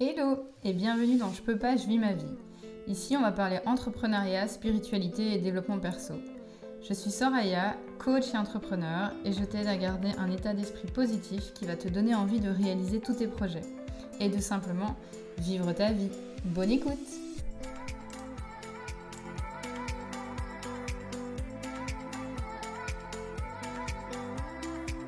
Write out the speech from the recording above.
Hello et bienvenue dans Je peux pas, je vis ma vie. Ici, on va parler entrepreneuriat, spiritualité et développement perso. Je suis Soraya, coach et entrepreneur, et je t'aide à garder un état d'esprit positif qui va te donner envie de réaliser tous tes projets et de simplement vivre ta vie. Bonne écoute